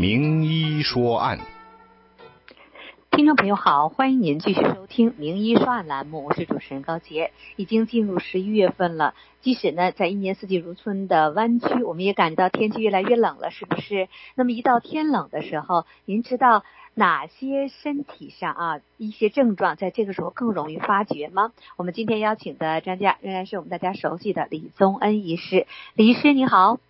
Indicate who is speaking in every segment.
Speaker 1: 名医说案，
Speaker 2: 听众朋友好，欢迎您继续收听《名医说案》栏目，我是主持人高杰。已经进入十一月份了，即使呢在一年四季如春的湾区，我们也感觉到天气越来越冷了，是不是？那么一到天冷的时候，您知道哪些身体上啊一些症状在这个时候更容易发觉吗？我们今天邀请的专家仍然是我们大家熟悉的李宗恩医师。李医师你好。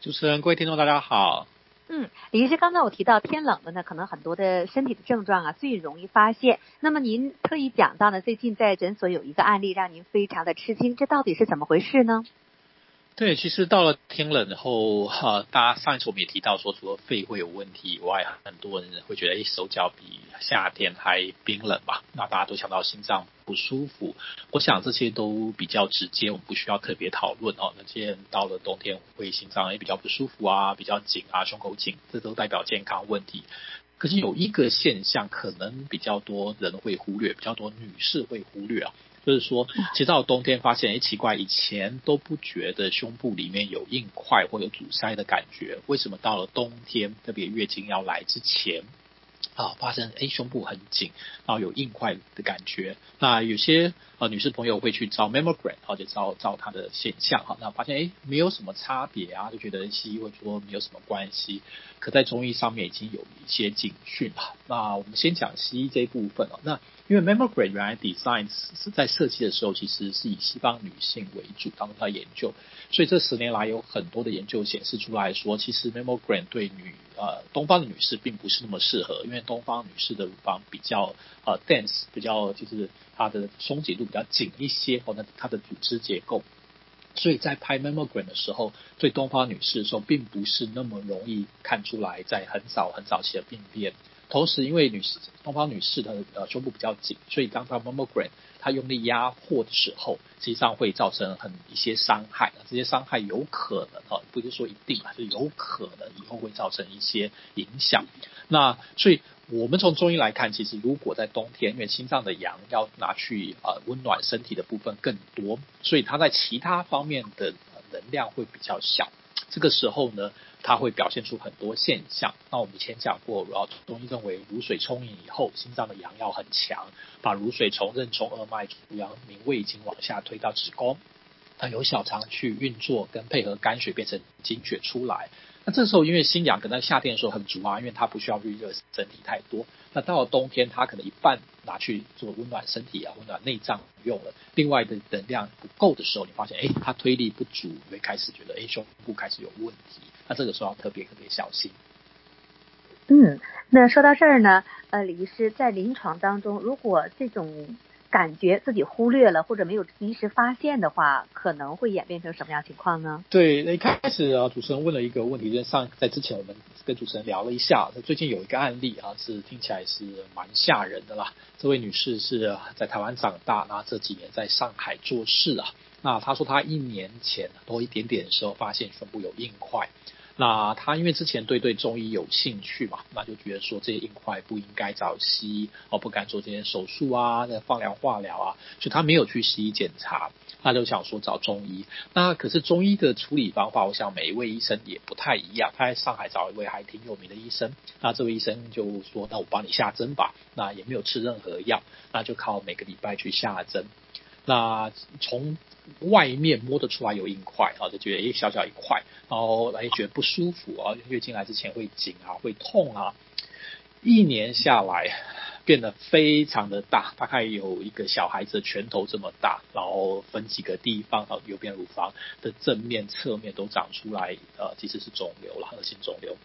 Speaker 3: 主持人，各位听众，大家好。
Speaker 2: 嗯，李医师，刚才我提到天冷了呢，可能很多的身体的症状啊最容易发现。那么您特意讲到呢，最近在诊所有一个案例，让您非常的吃惊，这到底是怎么回事呢？
Speaker 3: 对，其实到了天冷后，哈、大家上一次我们也提到说，除了肺会有问题以外，很多人会觉得，哎，手脚比夏天还冰冷嘛。那大家都想到心脏不舒服，我想这些都比较直接，我们不需要特别讨论哦。那既然到了冬天会心脏也比较不舒服啊，比较紧啊，胸口紧，这都代表健康问题。可是有一个现象，可能比较多人会忽略，比较多女士会忽略啊。就是说，其实到冬天发现，哎，奇怪，以前都不觉得胸部里面有硬块或有阻塞的感觉，为什么到了冬天，特别月经要来之前，啊，发生哎胸部很紧，然后有硬块的感觉。那有些呃女士朋友会去照 mammogram，或者照照她的现象哈，那发现哎没有什么差别啊，就觉得西医会说没有什么关系，可在中医上面已经有一些警讯了。那我们先讲西医这一部分哦，那。因为 mammogram 原来 design 是在设计的时候，其实是以西方女性为主，当中在研究，所以这十年来有很多的研究显示出来说，其实 mammogram 对女呃东方的女士并不是那么适合，因为东方女士的乳房比较呃 dense，比较就是它的松紧度比较紧一些，或者它的组织结构，所以在拍 mammogram 的时候，对东方女士的时候，并不是那么容易看出来，在很早很早期的病变。同时，因为女士东方女士的呃胸部比较紧，所以当她 mammogram 她用力压迫的时候，实际上会造成很一些伤害。这些伤害有可能哈，不是说一定啊，就有可能以后会造成一些影响。那所以我们从中医来看，其实如果在冬天，因为心脏的阳要拿去呃温暖身体的部分更多，所以它在其他方面的能量会比较小。这个时候呢，它会表现出很多现象。那我们以前讲过，然后中医认为乳水充盈以后，心脏的阳要很强，把乳水从任从二脉、足阳明胃经往下推到子宫，它由小肠去运作，跟配合肝血变成精血出来。那这时候因为心阳可能夏天的时候很足啊，因为它不需要预热身体太多。那到了冬天，它可能一半拿去做温暖身体啊，温暖内脏用了。另外的能量不够的时候，你发现，哎，它推力不足，你会开始觉得，哎，胸部开始有问题。那这个时候要特别特别小心。
Speaker 2: 嗯，那说到这儿呢，呃，李医师在临床当中，如果这种感觉自己忽略了或者没有及时发现的话，可能会演变成什么样情况呢？
Speaker 3: 对，那一开始啊，主持人问了一个问题，就是上在之前我们跟主持人聊了一下，最近有一个案例啊，是听起来是蛮吓人的啦。这位女士是在台湾长大，那这几年在上海做事啊。那她说她一年前多一点点的时候，发现胸部有硬块。那他因为之前对对中医有兴趣嘛，那就觉得说这些硬块不应该找西医，哦，不敢做这些手术啊，那放疗化疗啊，所以他没有去西医检查，他就想说找中医。那可是中医的处理方法，我想每一位医生也不太一样。他在上海找一位还挺有名的医生，那这位医生就说：“那我帮你下针吧。”那也没有吃任何药，那就靠每个礼拜去下针。那从外面摸得出来有硬块啊，就觉得诶小小一块，然后哎觉得不舒服啊，月经来之前会紧啊，会痛啊，一年下来变得非常的大，大概有一个小孩子的拳头这么大，然后分几个地方啊，右边乳房的正面、侧面都长出来，呃，其实是肿瘤了，恶性肿瘤，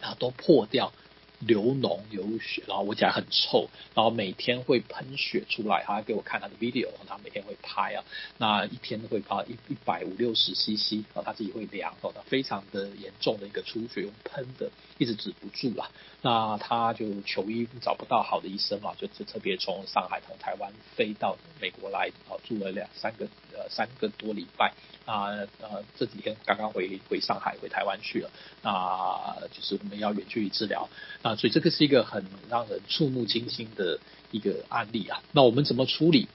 Speaker 3: 然后都破掉。流脓流血，然后闻起来很臭，然后每天会喷血出来，他还给我看他的 video，他每天会拍啊，那一天会拍一一百五六十 cc，然后他自己会量，哦，他非常的严重的一个出血，用喷的一直止不住啦，那他就求医找不到好的医生嘛，就就特别从上海从台湾飞到美国来，哦，住了两三个呃三个多礼拜。啊呃，这几天刚刚回回上海回台湾去了，啊，就是我们要远距离治疗啊，所以这个是一个很让人触目惊心的一个案例啊。那我们怎么处理？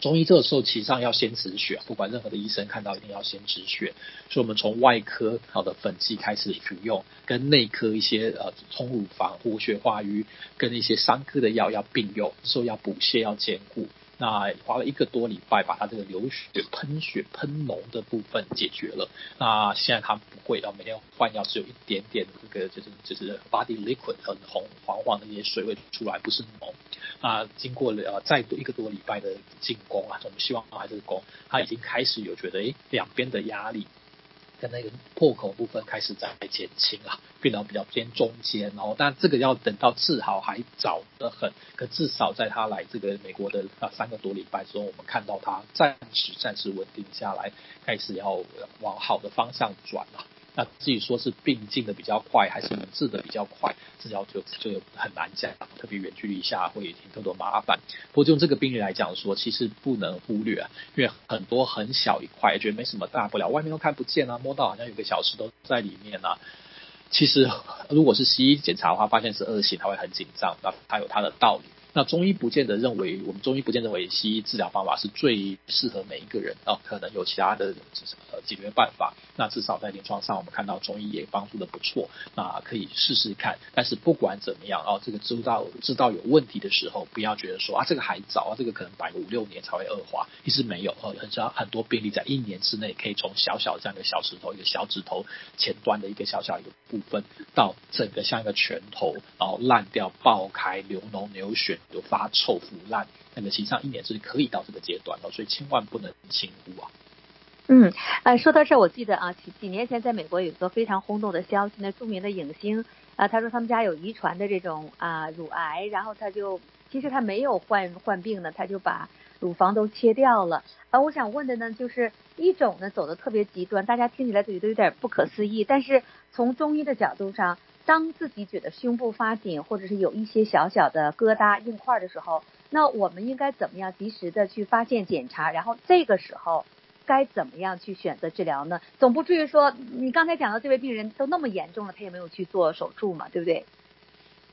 Speaker 3: 中医这个时候其实上要先止血，不管任何的医生看到一定要先止血，所以我们从外科好的粉剂开始服用，跟内科一些呃通乳房、活血化瘀，跟一些伤科的药要并用，这时候要补泻要兼顾。那花了一个多礼拜，把他这个流血、喷血、喷脓的部分解决了。那现在他不会啊每天换药，只有一点点这个就是就是 body liquid 很红黄黄的一些水会出来，不是脓。啊，经过了呃再多一个多礼拜的进攻啊，我们希望还是攻，他已经开始有觉得诶两边的压力。跟那个破口部分开始在减轻啊，变得比较偏中间哦。但这个要等到治好还早得很，可至少在他来这个美国的啊三个多礼拜之后，我们看到他暂时暂时稳定下来，开始要往好的方向转了。那至于说是病进的比较快，还是治的比较快，这要就就很难讲，特别远距离下会挺特多麻烦。不过就这个病例来讲说，其实不能忽略啊，因为很多很小一块，觉得没什么大不了，外面都看不见啊，摸到好像有个小石头在里面啊。其实如果是西医检查的话，发现是恶性，他会很紧张，那他有他的道理。那中医不见得认为，我们中医不见得认为西医治疗方法是最适合每一个人啊，可能有其他的呃解决办法。那至少在临床上，我们看到中医也帮助的不错，那可以试试看。但是不管怎么样啊，这个知道知道有问题的时候，不要觉得说啊这个还早啊，这个可能摆个五六年才会恶化，其实没有哦，很少很多病例在一年之内可以从小小这样一个小石头，一个小指头前端的一个小小一个部分，到整个像一个拳头，然后烂掉、爆开、流脓、流血。有发臭腐烂，那么实际上一年是可以到这个阶段的，所以千万不能轻忽啊。
Speaker 2: 嗯，呃，说到这儿，我记得啊，几几年前在美国有一个非常轰动的消息，那著名的影星啊，他说他们家有遗传的这种啊乳癌，然后他就其实他没有患患病呢，他就把乳房都切掉了。啊，我想问的呢，就是一种呢走的特别极端，大家听起来觉得有点不可思议，但是从中医的角度上。当自己觉得胸部发紧，或者是有一些小小的疙瘩硬块的时候，那我们应该怎么样及时的去发现检查？然后这个时候该怎么样去选择治疗呢？总不至于说你刚才讲的这位病人都那么严重了，他也没有去做手术嘛，对不对？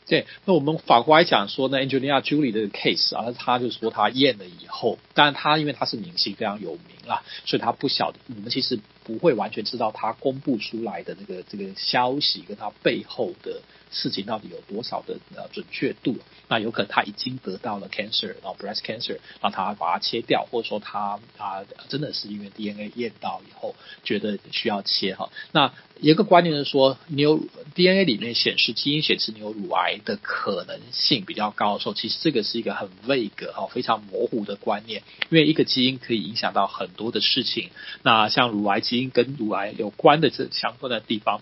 Speaker 3: 对，那我们反过来讲说呢，Angelina Jolie 的 case 啊，他就说他验了以后，当然他因为他是明星，非常有名啦，所以他不晓得，我们其实不会完全知道他公布出来的这个这个消息跟他背后的事情到底有多少的呃准确度。那有可能他已经得到了 cancer，然后 breast cancer，让他把它切掉，或者说他他真的是因为 DNA 验到以后觉得需要切哈。那一个观念是说，你有 DNA 里面显示基因显示你有乳癌的可能性比较高的时候，其实这个是一个很 vague 哈，非常模糊的观念，因为一个基因可以影响到很多的事情。那像乳癌基基因跟乳癌有关的这相关的地方。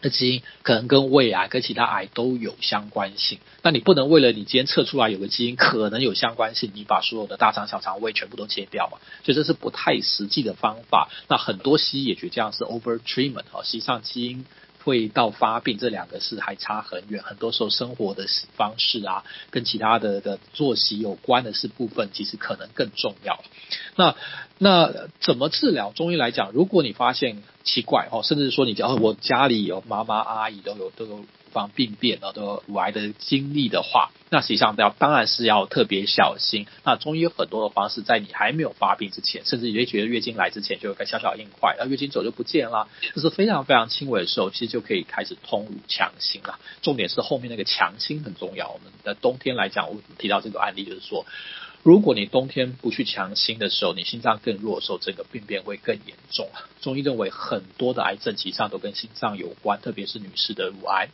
Speaker 3: 的基因可能跟胃癌、跟其他癌都有相关性，那你不能为了你今天测出来有个基因可能有相关性，你把所有的大肠、小肠、胃全部都切掉嘛？所以这是不太实际的方法。那很多西医也觉得这样是 over treatment 哈，实际上基因会到发病这两个是还差很远。很多时候生活的方式啊，跟其他的的作息有关的是部分，其实可能更重要。那那怎么治疗？中医来讲，如果你发现奇怪哦，甚至说你讲我家里有妈妈阿姨都有都有乳房病变啊，都有乳癌的经历的话，那实际上要当然是要特别小心。那中医有很多的方式，在你还没有发病之前，甚至也觉得月经来之前就有个小小硬块，那月经走就不见了，这是非常非常轻微的时候，其实就可以开始通乳强心了。重点是后面那个强心很重要。我们在冬天来讲，我提到这个案例就是说。如果你冬天不去强心的时候，你心脏更弱的时候，这个病变会更严重。中医认为很多的癌症其实上都跟心脏有关，特别是女士的乳癌。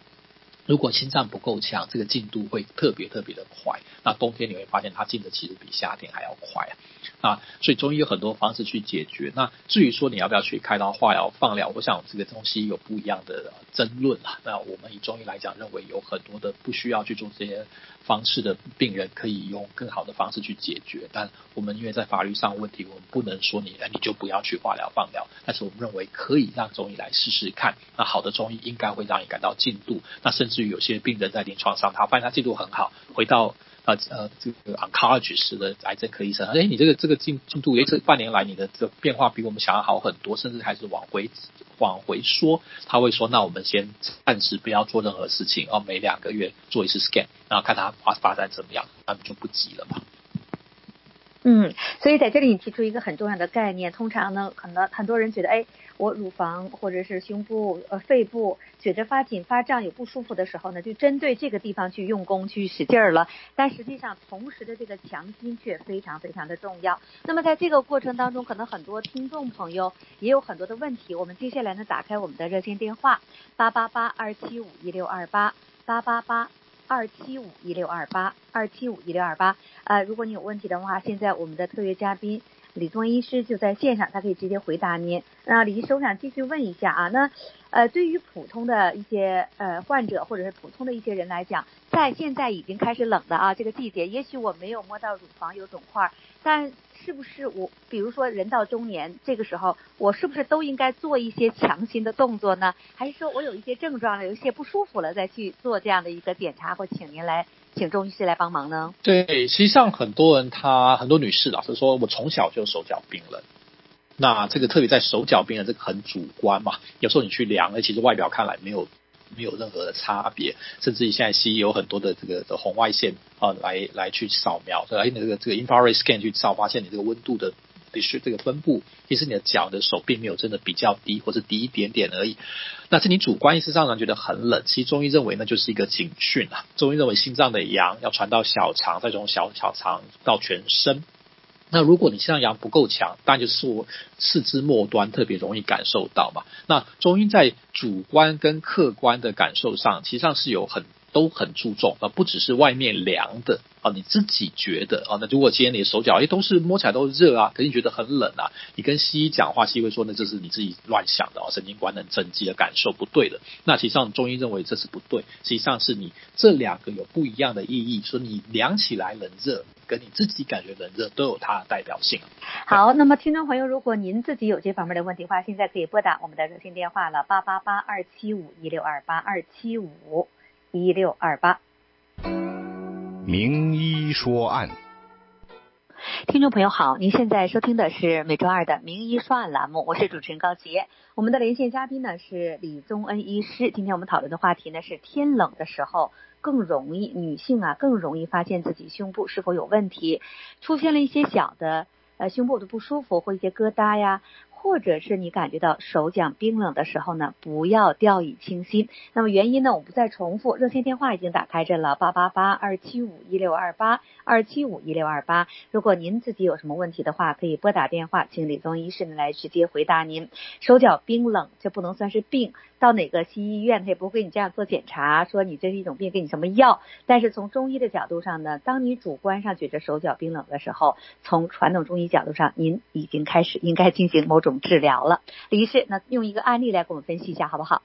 Speaker 3: 如果心脏不够强，这个进度会特别特别的快。那冬天你会发现它进的其实比夏天还要快啊。啊，所以中医有很多方式去解决。那至于说你要不要去开刀、化疗、放疗，我想这个东西有不一样的争论啊。那我们以中医来讲，认为有很多的不需要去做这些方式的病人，可以用更好的方式去解决。但我们因为在法律上问题，我们不能说你，你就不要去化疗、放疗。但是我们认为可以让中医来试试看。那好的中医应该会让你感到进度。那甚至于有些病人在临床上，他发现他进度很好，回到啊呃这个 oncologist 的癌症科医生，哎，你这个这个进进度，哎，这半年来你的这变化比我们想要好很多，甚至还是往回往回说，他会说，那我们先暂时不要做任何事情，哦，每两个月做一次 scan，然后看他发发展怎么样，那你就不急了嘛。
Speaker 2: 嗯，所以在这里你提出一个很重要的概念，通常呢，可能很多人觉得，哎，我乳房或者是胸部、呃肺部觉得发紧、发胀、有不舒服的时候呢，就针对这个地方去用功、去使劲儿了。但实际上，同时的这个强心却非常非常的重要。那么在这个过程当中，可能很多听众朋友也有很多的问题。我们接下来呢，打开我们的热线电话八八八二七五一六二八八八八。二七五一六二八，二七五一六二八。呃，如果你有问题的话，现在我们的特约嘉宾李宗医师就在线上，他可以直接回答您。那李医生，我想继续问一下啊，那呃，对于普通的一些呃患者或者是普通的一些人来讲，在现在已经开始冷的啊这个季节，也许我没有摸到乳房有肿块，但是不是我，比如说人到中年这个时候，我是不是都应该做一些强心的动作呢？还是说我有一些症状了，有一些不舒服了，再去做这样的一个检查，或请您来，请中医师来帮忙呢？
Speaker 3: 对，实际上很多人他很多女士老实说，我从小就手脚冰冷。那这个特别在手脚冰冷，这个很主观嘛。有时候你去量，其实外表看来没有。没有任何的差别，甚至于现在西医有很多的这个的红外线啊，来来去扫描，来那个这个 infrared scan 去照，发现你这个温度的的是这个分布，其实你的脚的手并没有真的比较低，或者低一点点而已。那是你主观意识上呢觉得很冷，其实中医认为那就是一个警讯啊。中医认为心脏的阳要传到小肠，再从小小肠到全身。那如果你心脏阳不够强，当然就是我四肢末端特别容易感受到嘛。那中医在主观跟客观的感受上，其实上是有很都很注重啊，不只是外面凉的啊，你自己觉得啊，那如果今天你的手脚诶都是摸起来都热啊，可是你觉得很冷啊，你跟西医讲话，西医会说那这是你自己乱想的啊，神经官能症机的感受不对的。那实际上中医认为这是不对，实际上是你这两个有不一样的意义，说你凉起来冷热。跟你自己感觉冷热都有它的代表性。
Speaker 2: 好，那么听众朋友，如果您自己有这方面的问题的话，现在可以拨打我们的热线电话了，八八八二七五一六二八二七五一六二八。
Speaker 1: 名医说案。
Speaker 2: 听众朋友好，您现在收听的是每周二的名医说案栏目，我是主持人高杰。我们的连线嘉宾呢是李宗恩医师。今天我们讨论的话题呢是天冷的时候。更容易，女性啊更容易发现自己胸部是否有问题，出现了一些小的呃胸部的不舒服或一些疙瘩呀。或者是你感觉到手脚冰冷的时候呢，不要掉以轻心。那么原因呢，我不再重复。热线电话已经打开着了，八八八二七五一六二八二七五一六二八。如果您自己有什么问题的话，可以拨打电话，请李宗医生来直接回答您。手脚冰冷，这不能算是病，到哪个西医院他也不会给你这样做检查，说你这是一种病，给你什么药。但是从中医的角度上呢，当你主观上觉得手脚冰冷的时候，从传统中医角度上，您已经开始应该进行某种。治疗了，李医师，那用一个案例来给我们分析一下，好不好？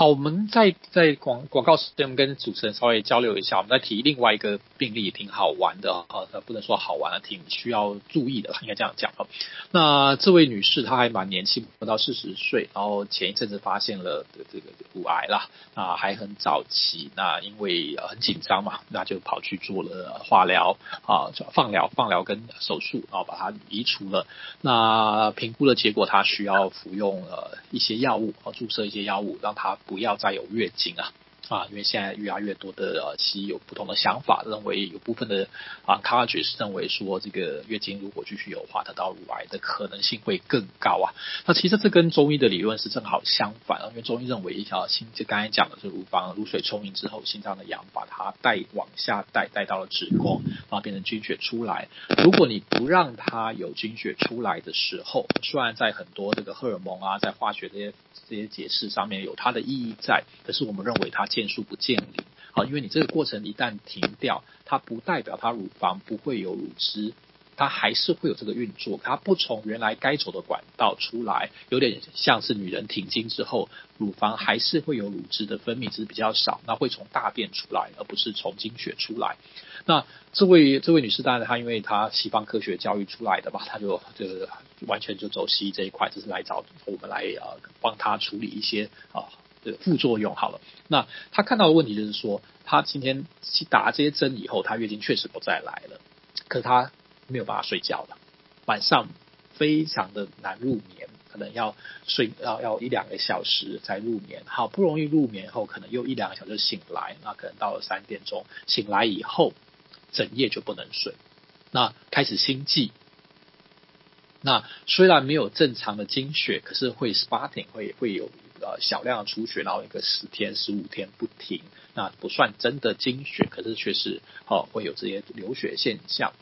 Speaker 3: 好，我们在在广广告时间，我们跟主持人稍微交流一下。我们再提另外一个病例，挺好玩的啊，不能说好玩啊，挺需要注意的，应该这样讲啊。那这位女士她还蛮年轻，不到四十岁，然后前一阵子发现了这个乳癌啦，啊，还很早期。那因为很紧张嘛，那就跑去做了化疗啊，放疗、放疗跟手术，然后把它移除了。那评估的结果，她需要服用呃一些药物啊，注射一些药物，让她。不要再有月经啊。啊，因为现在越来越多的呃西医有不同的想法，认为有部分的啊 oncologist 认为说，这个月经如果继续有的话，得到乳癌的可能性会更高啊。那其实这跟中医的理论是正好相反啊，因为中医认为一条心，就刚才讲的是乳房乳水充盈之后，心脏的阳把它带往下带，带到了子宫，然后变成经血出来。如果你不让它有经血出来的时候，虽然在很多这个荷尔蒙啊，在化学这些这些解释上面有它的意义在，可是我们认为它。变数不见林，好，因为你这个过程一旦停掉，它不代表它乳房不会有乳汁，它还是会有这个运作，它不从原来该走的管道出来，有点像是女人停经之后，乳房还是会有乳汁的分泌，只是比较少，那会从大便出来，而不是从经血出来。那这位这位女士，当然她因为她西方科学教育出来的吧，她就就完全就走西医这一块，就是来找我们来呃帮她处理一些啊。的副作用好了，那他看到的问题就是说，他今天去打这些针以后，他月经确实不再来了，可是他没有办法睡觉了，晚上非常的难入眠，可能要睡要要一两个小时才入眠，好不容易入眠后，可能又一两个小时醒来，那可能到了三点钟醒来以后，整夜就不能睡，那开始心悸。那虽然没有正常的经血，可是会 spotting 会会有呃小量的出血，然后一个十天十五天不停，那不算真的经血，可是却是哦会有这些流血现象，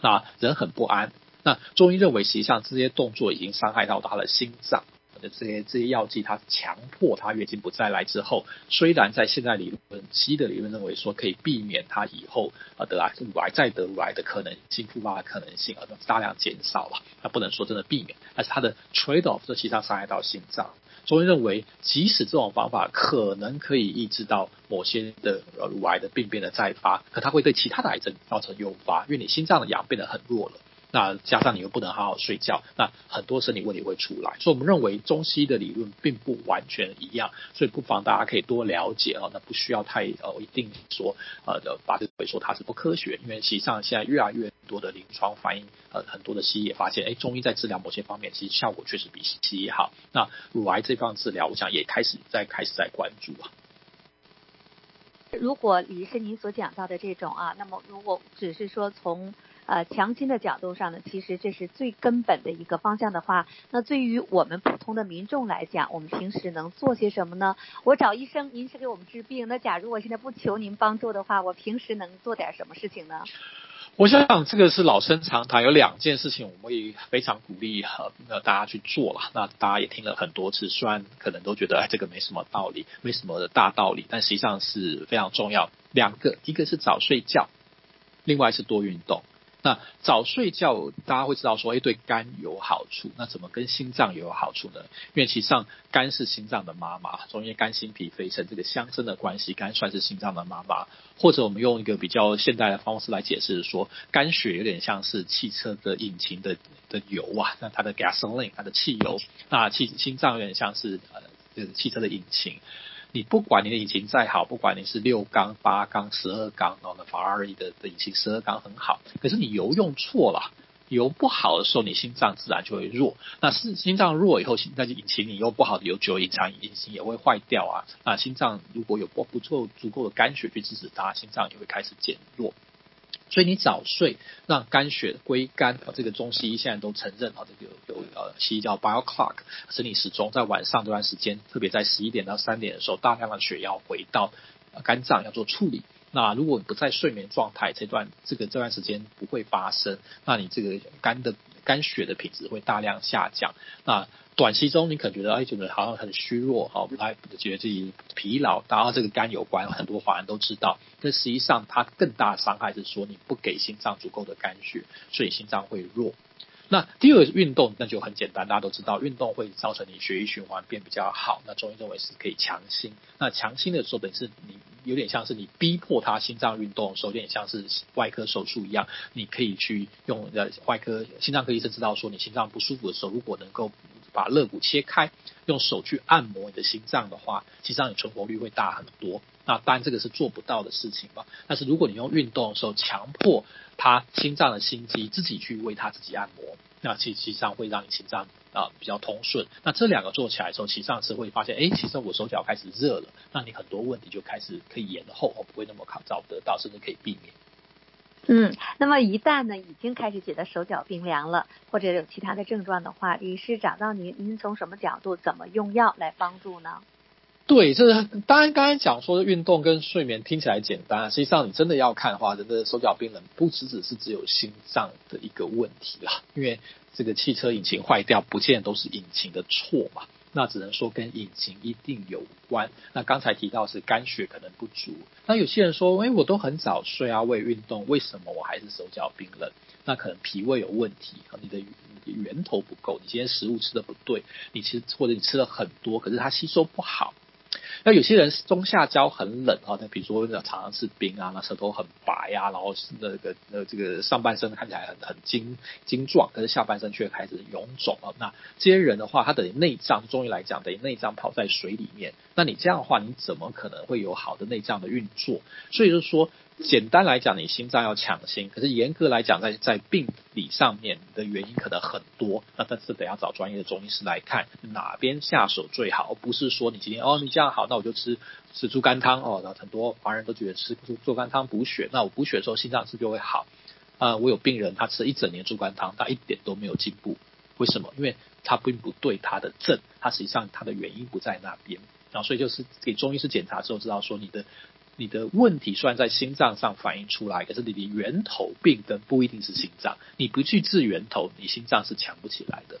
Speaker 3: 那人很不安。那中医认为，实际上这些动作已经伤害到他的心脏。这些这些药剂，它强迫他月经不再来之后，虽然在现在理论，西医的理论认为说可以避免他以后呃得癌乳癌再得乳癌的可能性复发的可能性，而大量减少了。那不能说真的避免，但是它的 trade off 这实伤害到心脏。中医认为，即使这种方法可能可以抑制到某些的乳癌的病变的再发，可它会对其他的癌症造成诱发，因为你心脏的氧变得很弱了。那加上你又不能好好睡觉，那很多身体问题会出来。所以我们认为中西医的理论并不完全一样，所以不妨大家可以多了解哦。那不需要太呃一定说呃的把这个说它是不科学，因为实际上现在越来越多的临床反应，呃很多的西医也发现，哎，中医在治疗某些方面其实效果确实比西医好。那乳癌这方治疗，我想也开始在开始在关注啊。
Speaker 2: 如果李医师您所讲到的这种啊，那么如果只是说从呃，强心的角度上呢，其实这是最根本的一个方向的话，那对于我们普通的民众来讲，我们平时能做些什么呢？我找医生，您是给我们治病，那假如我现在不求您帮助的话，我平时能做点什么事情呢？
Speaker 3: 我想这个是老生常谈，有两件事情我们会非常鼓励呃大家去做了。那大家也听了很多次，虽然可能都觉得哎这个没什么道理，没什么的大道理，但实际上是非常重要。两个，一个是早睡觉，另外是多运动。那早睡觉，大家会知道说，哎，对肝有好处。那怎么跟心脏也有好处呢？因为其实上肝是心脏的妈妈，中医肝心脾肺肾这个相生的关系，肝算是心脏的妈妈。或者我们用一个比较现代的方式来解释说，肝血有点像是汽车的引擎的的油啊，那它的 gasoline，它的汽油。那气心脏有点像是呃这个汽车的引擎。你不管你的引擎再好，不管你是六缸、八缸、十二缸，然后呢，法拉利的的引擎十二缸很好，可是你油用错了，油不好的时候，你心脏自然就会弱。那是心脏弱以后，那就引擎你用不好的油久，隐藏引擎也会坏掉啊。那心脏如果有不不足足够的肝血去支持它，心脏也会开始减弱。所以你早睡，让肝血归肝，这个中西医现在都承认啊，这个有呃西医叫 bio clock 生理时钟，在晚上这段时间，特别在十一点到三点的时候，大量的血要回到肝脏要做处理。那如果你不在睡眠状态，这段这个这段时间不会发生，那你这个肝的肝血的品质会大量下降。那短期中你可能觉得哎，觉得好像很虚弱，哈，不太觉得自己疲劳，然后这个肝有关，很多华人都知道。但实际上它更大的伤害是说你不给心脏足够的肝血，所以心脏会弱。那第二个运动那就很简单，大家都知道运动会造成你血液循环变比较好。那中医认为是可以强心。那强心的时候，等于是你有点像是你逼迫他心脏运动的时候，有点像是外科手术一样，你可以去用呃外科心脏科医生知道说你心脏不舒服的时候，如果能够。把肋骨切开，用手去按摩你的心脏的话，其实上你存活率会大很多。那当然这个是做不到的事情嘛。但是如果你用运动的时候强迫他心脏的心肌自己去为他自己按摩，那其实际上会让你心脏啊、比较通顺。那这两个做起来的时候，其实上是会发现，哎，其实我手脚开始热了，那你很多问题就开始可以延后，不会那么考找得到，甚至可以避免。
Speaker 2: 嗯，那么一旦呢，已经开始觉得手脚冰凉了，或者有其他的症状的话，医师找到您，您从什么角度怎么用药来帮助呢？
Speaker 3: 对，这是当然刚才讲说的运动跟睡眠听起来简单，实际上你真的要看的话，人的手脚冰冷不只只是只有心脏的一个问题啦，因为这个汽车引擎坏掉，不见得都是引擎的错嘛。那只能说跟引擎一定有关。那刚才提到是肝血可能不足。那有些人说，哎，我都很早睡啊，我也运动，为什么我还是手脚冰冷？那可能脾胃有问题，你的源头不够，你今天食物吃的不对，你其实或者你吃了很多，可是它吸收不好。那有些人中下焦很冷啊，那比如说常常吃冰啊，那舌头很白呀，然后那个呃这个上半身看起来很很精精壮，可是下半身却开始臃肿了。那这些人的话，他等于内脏，中医来讲等于内脏泡在水里面。那你这样的话，你怎么可能会有好的内脏的运作？所以就是说。简单来讲，你心脏要强心，可是严格来讲，在在病理上面的原因可能很多。那但是得要找专业的中医师来看哪边下手最好，不是说你今天哦你这样好，那我就吃吃猪肝汤哦。那很多华人都觉得吃猪猪肝汤补血，那我补血的时候心脏是不是就会好？啊、我有病人他吃了一整年猪肝汤，他一点都没有进步，为什么？因为他并不对他的症，他实际上他的原因不在那边，然后所以就是给中医师检查之后知道说你的你的问题虽然在心脏上反映出来，可是你的源头病根不一定是心脏，你不去治源头，你心脏是强不起来的。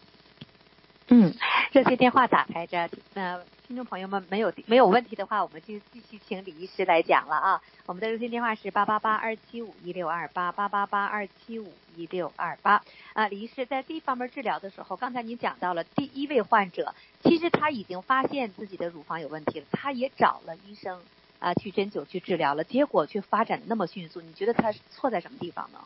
Speaker 2: 嗯，热线电话打开着，呃，听众朋友们没有没有问题的话，我们就继续请李医师来讲了啊。我们的热线电话是八八八二七五一六二八八八八二七五一六二八。啊，李医师在这方面治疗的时候，刚才您讲到了第一位患者，其实他已经发现自己的乳房有问题了，他也找了医生啊去针灸去治疗了，结果却发展那么迅速，你觉得他错在什么地方呢？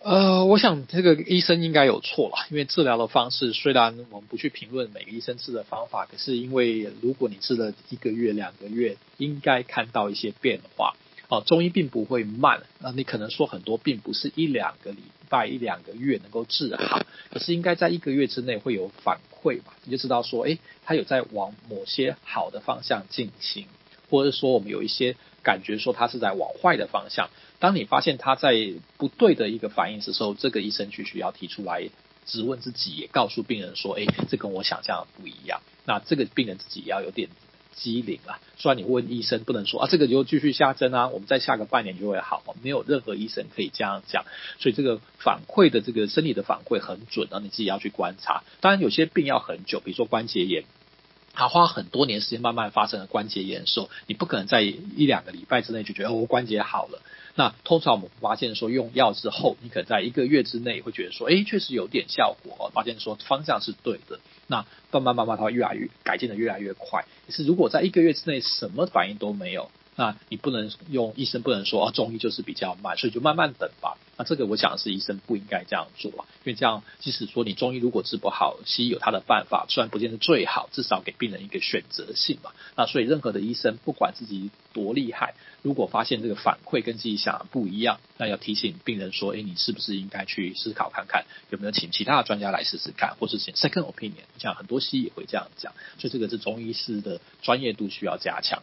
Speaker 3: 呃，我想这个医生应该有错了，因为治疗的方式虽然我们不去评论每个医生治的方法，可是因为如果你治了一个月、两个月，应该看到一些变化。哦，中医并不会慢，那你可能说很多病不是一两个礼拜、一两个月能够治好，可是应该在一个月之内会有反馈嘛，你就知道说，诶，他有在往某些好的方向进行，或者说我们有一些感觉说他是在往坏的方向。当你发现他在不对的一个反应的时候，这个医生就需要提出来质问自己，也告诉病人说：“哎，这跟我想象的不一样。”那这个病人自己要有点机灵了。虽然你问医生不能说啊，这个就继续下针啊，我们再下个半年就会好，没有任何医生可以这样讲。所以这个反馈的这个生理的反馈很准啊，你自己要去观察。当然有些病要很久，比如说关节炎。他花很多年时间慢慢发生了关节炎的时候，你不可能在一两个礼拜之内就觉得哦，我关节好了。那通常我们发现说用药之后，你可能在一个月之内会觉得说，哎，确实有点效果，发现说方向是对的。那慢慢慢慢它会越来越改进的越来越快。可是如果在一个月之内什么反应都没有，那你不能用医生不能说啊，中医就是比较慢，所以就慢慢等吧。那这个我想是医生不应该这样做，因为这样即使说你中医如果治不好，西医有他的办法，虽然不见得最好，至少给病人一个选择性嘛。那所以任何的医生不管自己多厉害，如果发现这个反馈跟自己想的不一样，那要提醒病人说，哎，你是不是应该去思考看看，有没有请其他的专家来试试看，或是请 second opinion，像很多西医也会这样讲。所以这个是中医师的专业度需要加强。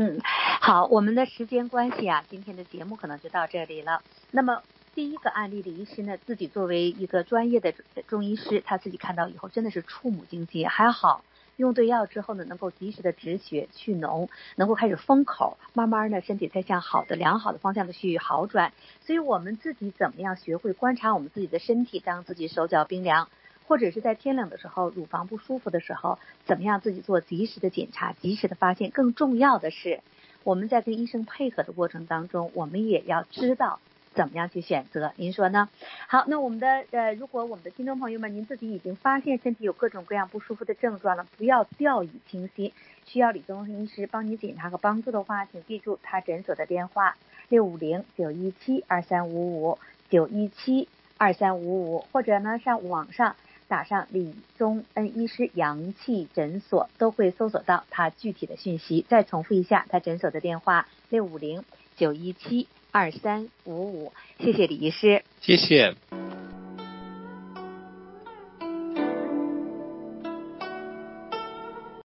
Speaker 2: 嗯，好，我们的时间关系啊，今天的节目可能就到这里了。那么第一个案例的医师呢，自己作为一个专业的中医师，他自己看到以后真的是触目惊心，还好用对药之后呢，能够及时的止血去脓，能够开始封口，慢慢呢身体才向好的良好的方向的去好转。所以我们自己怎么样学会观察我们自己的身体，当自己手脚冰凉。或者是在天冷的时候，乳房不舒服的时候，怎么样自己做及时的检查，及时的发现。更重要的是，我们在跟医生配合的过程当中，我们也要知道怎么样去选择。您说呢？好，那我们的呃，如果我们的听众朋友们，您自己已经发现身体有各种各样不舒服的症状了，不要掉以轻心，需要李宗医师帮你检查和帮助的话，请记住他诊所的电话：六五零九一七二三五五九一七二三五五，或者呢上网上。打上李宗恩医师阳气诊所，都会搜索到他具体的讯息。再重复一下他诊所的电话：六五零九一七二三五五。谢谢李医师，
Speaker 3: 谢谢。